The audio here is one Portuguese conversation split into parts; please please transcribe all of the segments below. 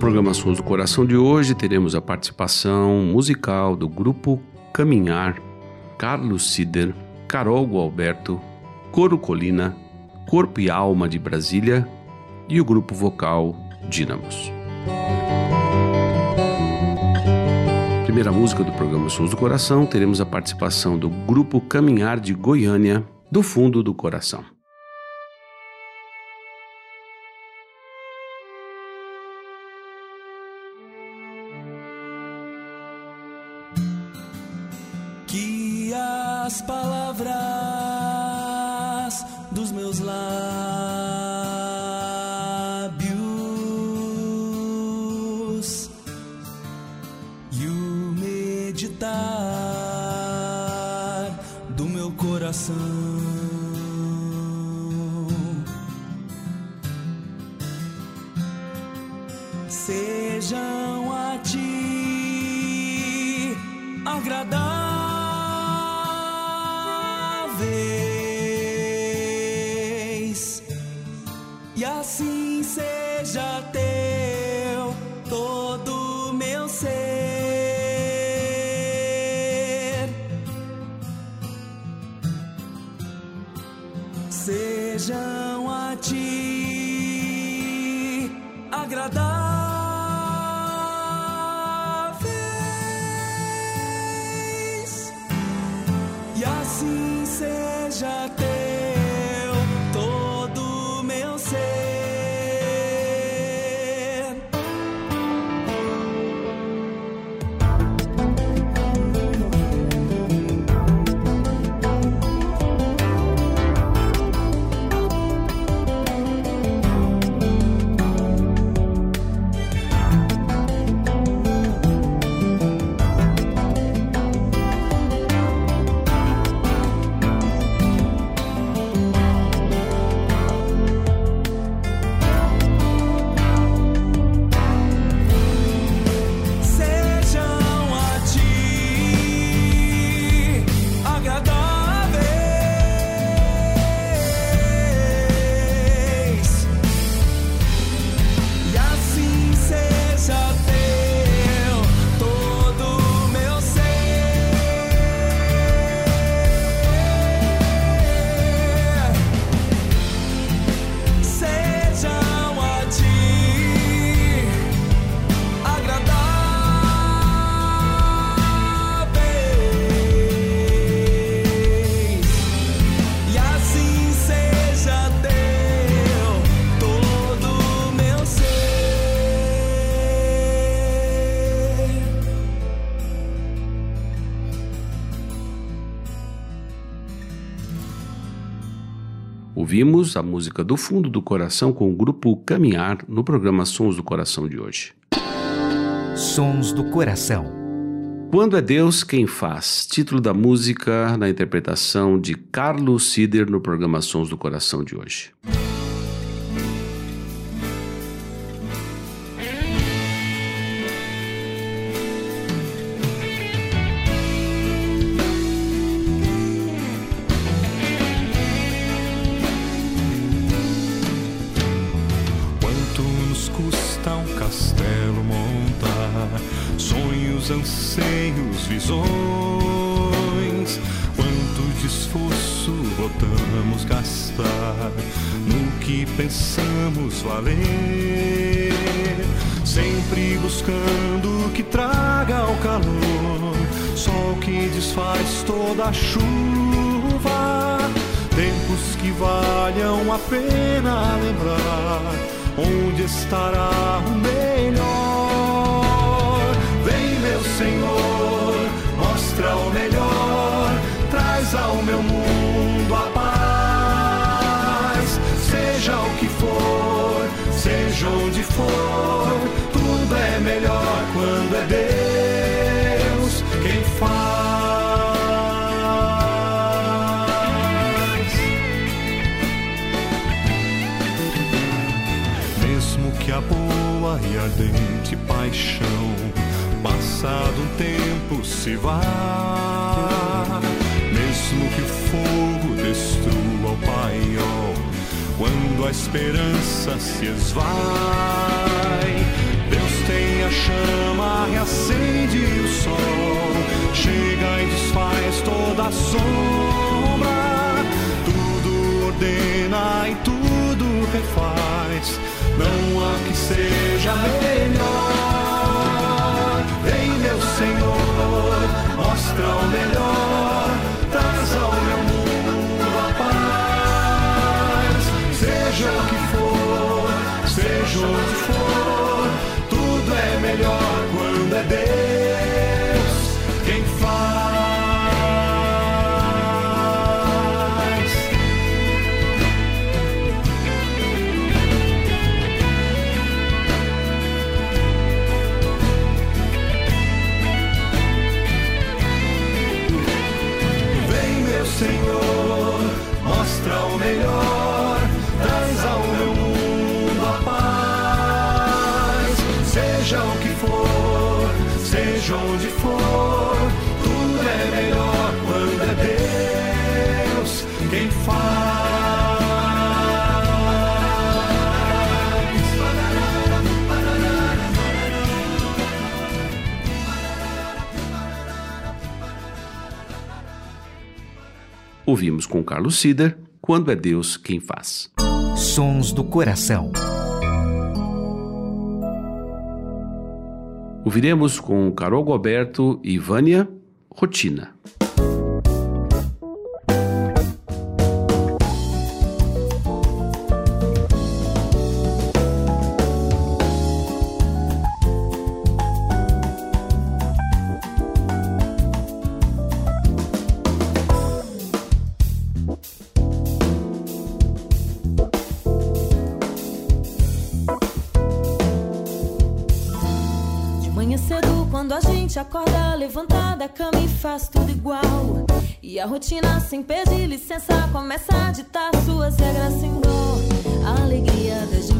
Programa Sons do Coração de hoje teremos a participação musical do grupo Caminhar, Carlos Sider, Carol Gualberto, Coro Colina, Corpo e Alma de Brasília e o grupo vocal Dínamos. Primeira música do programa Sons do Coração, teremos a participação do grupo Caminhar de Goiânia, do fundo do coração. A ti. Agradáveis Ouvimos a música do fundo do coração com o grupo Caminhar no programa Sons do Coração de hoje. Sons do Coração. Quando é Deus quem faz, título da música na interpretação de Carlos Sider no programa Sons do Coração de hoje. Sonhos, anseios, visões. Quanto de esforço botamos gastar no que pensamos valer, sempre buscando o que traga o calor, sol que desfaz toda a chuva. Tempos que valham a pena lembrar onde estará o melhor. Mostra o melhor, traz ao meu mundo se vá. Mesmo que o fogo destrua o paiol, quando a esperança se esvai, Deus tem a chama, reacende o sol, chega e desfaz toda a sombra, tudo ordena e tudo refaz. Não há que seja seja onde for, tudo é melhor quando é Deus quem faz. Ouvimos com Carlos Sider, Quando é Deus quem faz. Sons do coração. Ouviremos com Carol Goberto e Vânia, Rotina. Gente acorda, levanta da cama e faz tudo igual. E a rotina, sem pedir licença, começa a ditar suas regras sem dó. A alegria da gente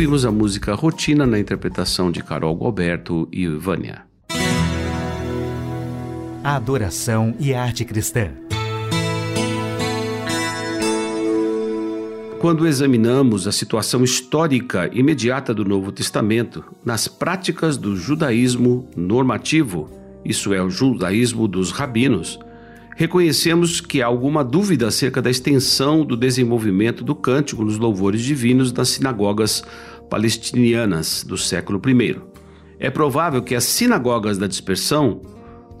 ouvimos a música Rotina na interpretação de Carol Gualberto e Vânia. A adoração e arte cristã. Quando examinamos a situação histórica imediata do Novo Testamento nas práticas do judaísmo normativo, isso é, o judaísmo dos rabinos, reconhecemos que há alguma dúvida acerca da extensão do desenvolvimento do cântico nos louvores divinos nas sinagogas palestinianas do século I. É provável que as sinagogas da dispersão,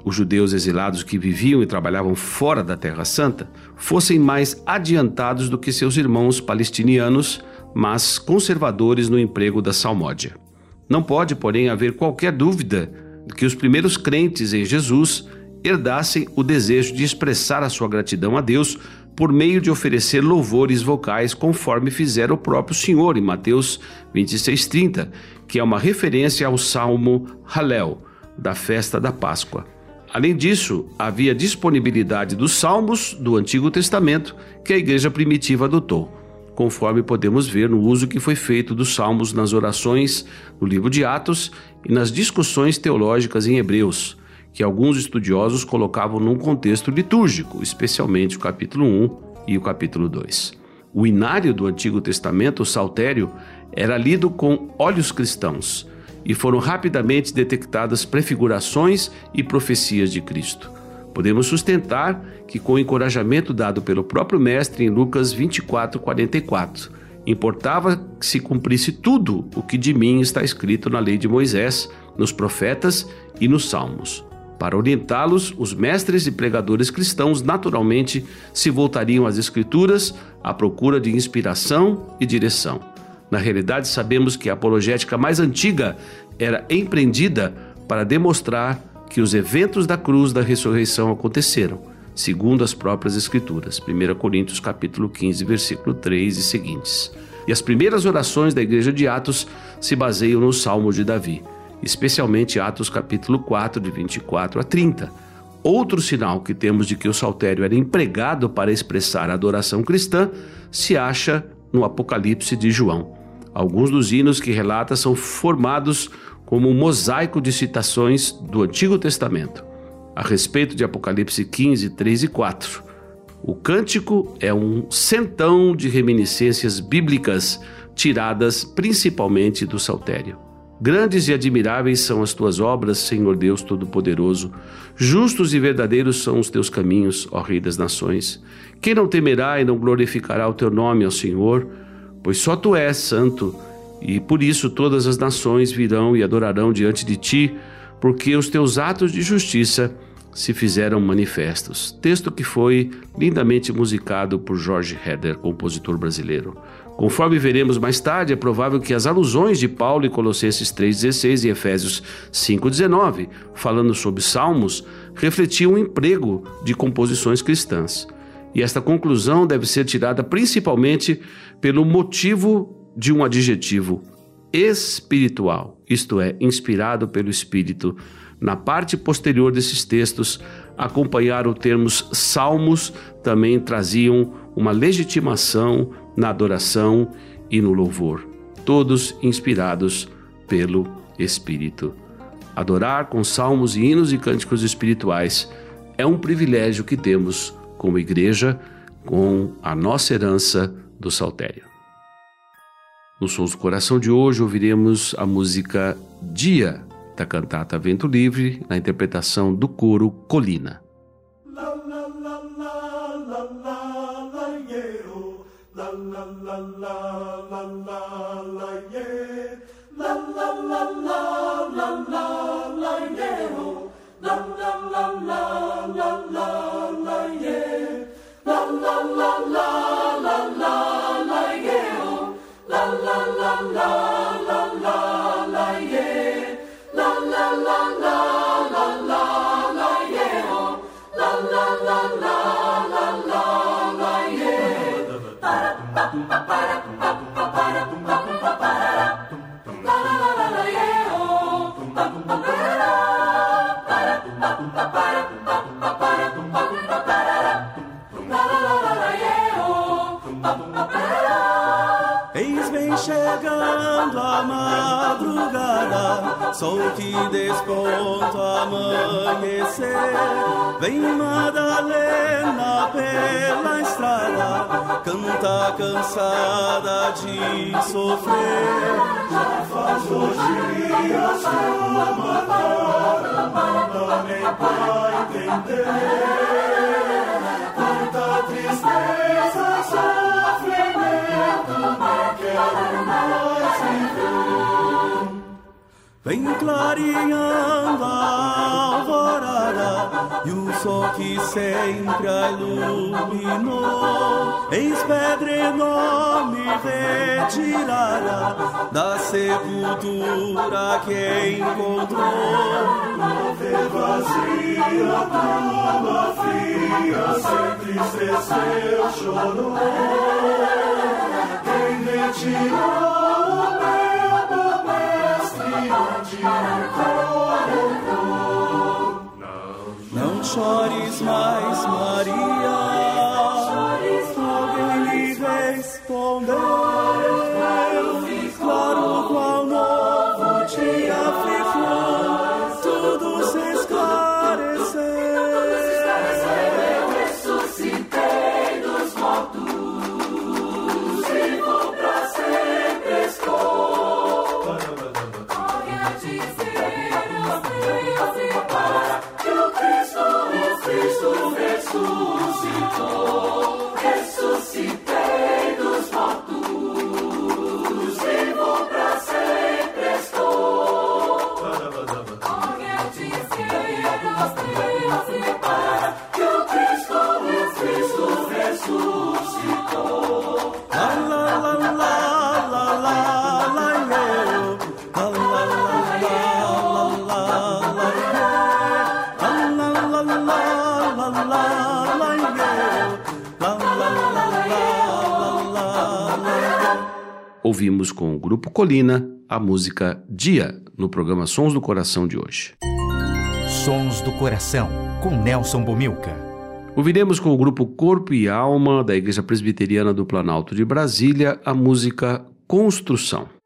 os judeus exilados que viviam e trabalhavam fora da Terra Santa, fossem mais adiantados do que seus irmãos palestinianos, mas conservadores no emprego da salmódia. Não pode, porém, haver qualquer dúvida que os primeiros crentes em Jesus herdassem o desejo de expressar a sua gratidão a Deus por meio de oferecer louvores vocais, conforme fizera o próprio Senhor em Mateus 26:30, que é uma referência ao salmo Halel da festa da Páscoa. Além disso, havia disponibilidade dos salmos do Antigo Testamento que a igreja primitiva adotou, conforme podemos ver no uso que foi feito dos salmos nas orações no livro de Atos e nas discussões teológicas em Hebreus que alguns estudiosos colocavam num contexto litúrgico, especialmente o capítulo 1 e o capítulo 2. O inário do Antigo Testamento, o saltério, era lido com olhos cristãos e foram rapidamente detectadas prefigurações e profecias de Cristo. Podemos sustentar que, com o encorajamento dado pelo próprio Mestre em Lucas 24, 44, importava que se cumprisse tudo o que de mim está escrito na lei de Moisés, nos profetas e nos salmos. Para orientá-los, os mestres e pregadores cristãos naturalmente se voltariam às Escrituras à procura de inspiração e direção. Na realidade, sabemos que a apologética mais antiga era empreendida para demonstrar que os eventos da cruz da ressurreição aconteceram, segundo as próprias Escrituras. 1 Coríntios capítulo 15, versículo 3 e seguintes. E as primeiras orações da igreja de Atos se baseiam no Salmo de Davi especialmente Atos capítulo 4, de 24 a 30. Outro sinal que temos de que o saltério era empregado para expressar a adoração cristã se acha no Apocalipse de João. Alguns dos hinos que relata são formados como um mosaico de citações do Antigo Testamento. A respeito de Apocalipse 15, 3 e 4, o cântico é um centão de reminiscências bíblicas tiradas principalmente do saltério. Grandes e admiráveis são as tuas obras, Senhor Deus Todo-Poderoso. Justos e verdadeiros são os teus caminhos, ó Rei das Nações. Quem não temerá e não glorificará o teu nome, ó Senhor? Pois só tu és santo, e por isso todas as nações virão e adorarão diante de ti, porque os teus atos de justiça se fizeram manifestos. Texto que foi lindamente musicado por Jorge Heder, compositor brasileiro. Conforme veremos mais tarde, é provável que as alusões de Paulo em Colossenses 3,16 e Efésios 5,19, falando sobre salmos, refletiam o emprego de composições cristãs. E esta conclusão deve ser tirada principalmente pelo motivo de um adjetivo espiritual, isto é, inspirado pelo Espírito. Na parte posterior desses textos, acompanhar o termos salmos também traziam uma legitimação na adoração e no louvor, todos inspirados pelo Espírito. Adorar com salmos e hinos e cânticos espirituais é um privilégio que temos como igreja com a nossa herança do saltério. No Sons do Coração de hoje ouviremos a música Dia da cantata Vento Livre na interpretação do coro Colina. la la la. Da madrugada, sol que desponta amanhecer. Vem Madalena pela estrada, canta cansada de sofrer. Já faz que uma matada, manda nem pra entender. Vem clareando a alvorada e o sol que sempre a iluminou. Eis pedra enorme retirada da sepultura que encontrou. Vê vazia, tumba fria, sem tristeceu, chorou. Quem retirou Não chores mais, Maria. Ouvimos com o Grupo Colina a música Dia no programa Sons do Coração de hoje. Sons do Coração, com Nelson Bomilca. Ouviremos com o grupo Corpo e Alma da Igreja Presbiteriana do Planalto de Brasília a música Construção.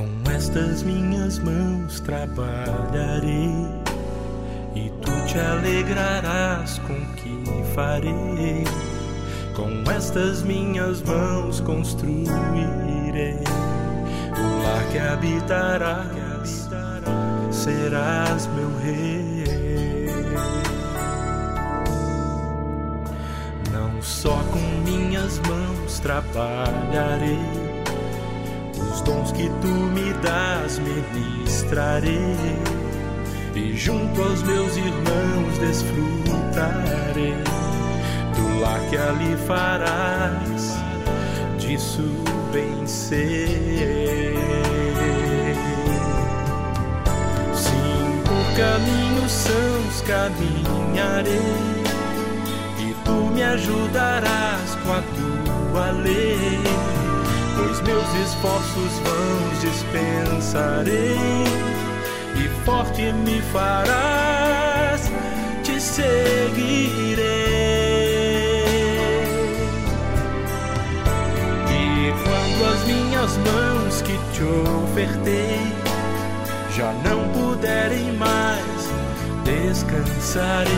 Com estas minhas mãos trabalharei e tu te alegrarás com o que farei. Com estas minhas mãos construirei o lar que habitarás, serás meu rei. Não só com minhas mãos trabalharei os dons que tu me das ministrarei e junto aos meus irmãos desfrutarei do lar que ali farás, disso bem. Sim, por caminhos sãos caminharei e tu me ajudarás com a tua lei pois meus esforços vãos dispensarei e forte me farás, te seguirei. E quando as minhas mãos que te ofertei já não puderem mais, descansarei.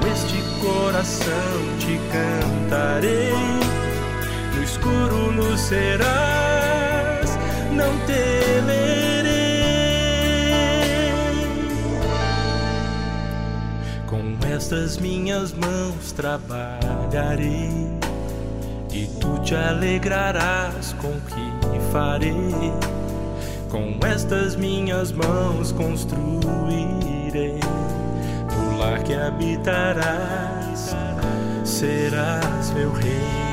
Com este coração te cantarei escuro luz serás, não temerei. Com estas minhas mãos trabalharei e tu te alegrarás com o que farei. Com estas minhas mãos construirei o lar que habitarás, serás meu rei.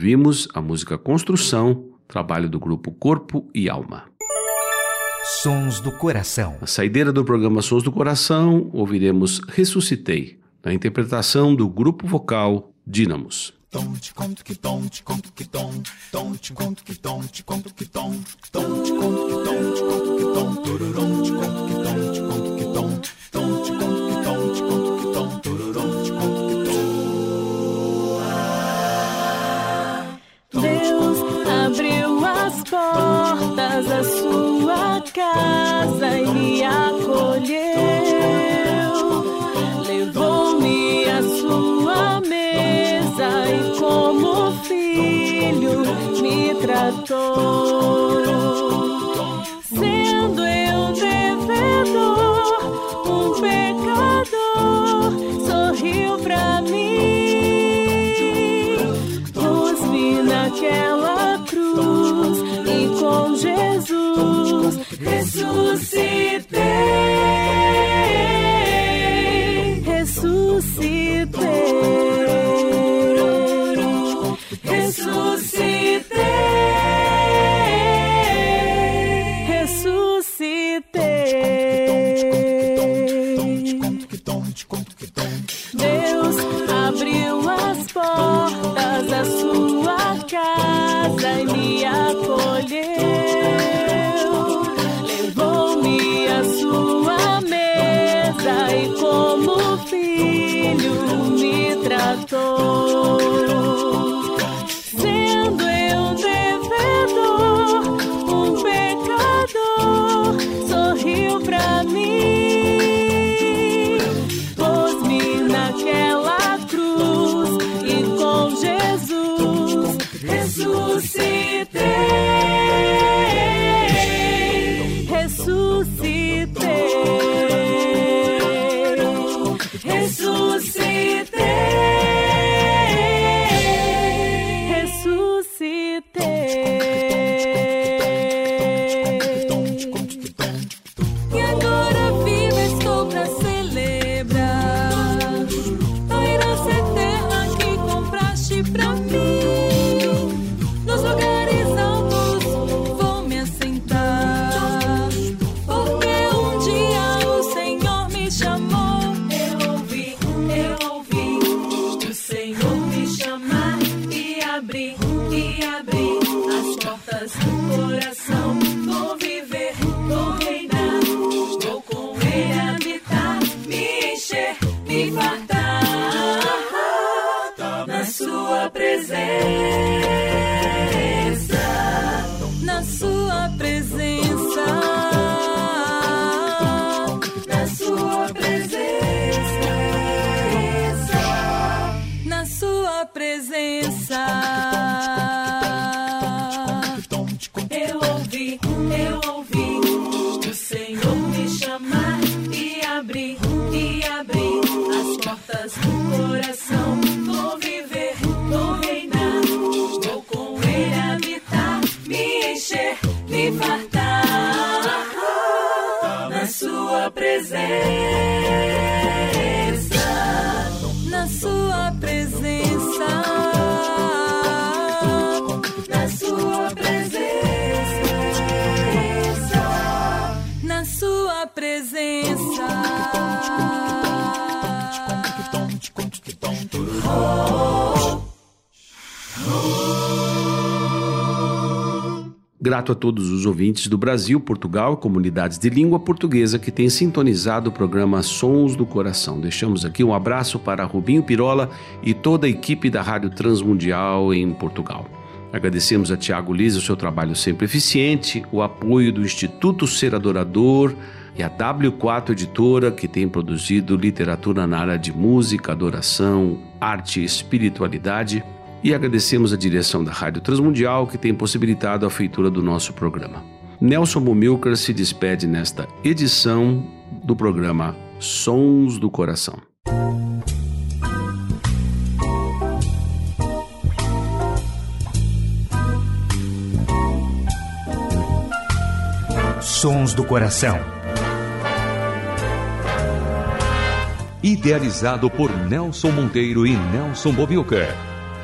Ouvimos a música Construção, trabalho do grupo Corpo e Alma. Sons do Coração. Na saideira do programa Sons do Coração, ouviremos Ressuscitei, na interpretação do grupo vocal Dínamos. Tom te conto que tom te conto que tom tom te conto que tom te conto que tom tom te conto que tom te conto que tom tururum te conto que tom te conto da sua casa e me acolheu. Levou-me à sua mesa e, como filho, me tratou. As presença, na Sua presença, na Sua presença, na Sua presença. Grato a todos os ouvintes do Brasil, Portugal e comunidades de língua portuguesa que têm sintonizado o programa Sons do Coração. Deixamos aqui um abraço para Rubinho Pirola e toda a equipe da Rádio Transmundial em Portugal. Agradecemos a Tiago Liza o seu trabalho sempre eficiente, o apoio do Instituto Ser Adorador e a W4 Editora, que tem produzido literatura na área de música, adoração, arte e espiritualidade. E agradecemos a direção da Rádio Transmundial, que tem possibilitado a feitura do nosso programa. Nelson Bumilcar se despede nesta edição do programa Sons do Coração. Sons do Coração. Idealizado por Nelson Monteiro e Nelson Bobilca.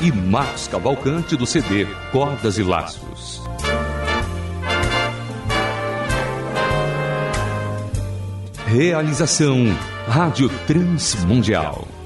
E Marcos Cavalcante do CD Cordas e Laços. Realização Rádio Transmundial.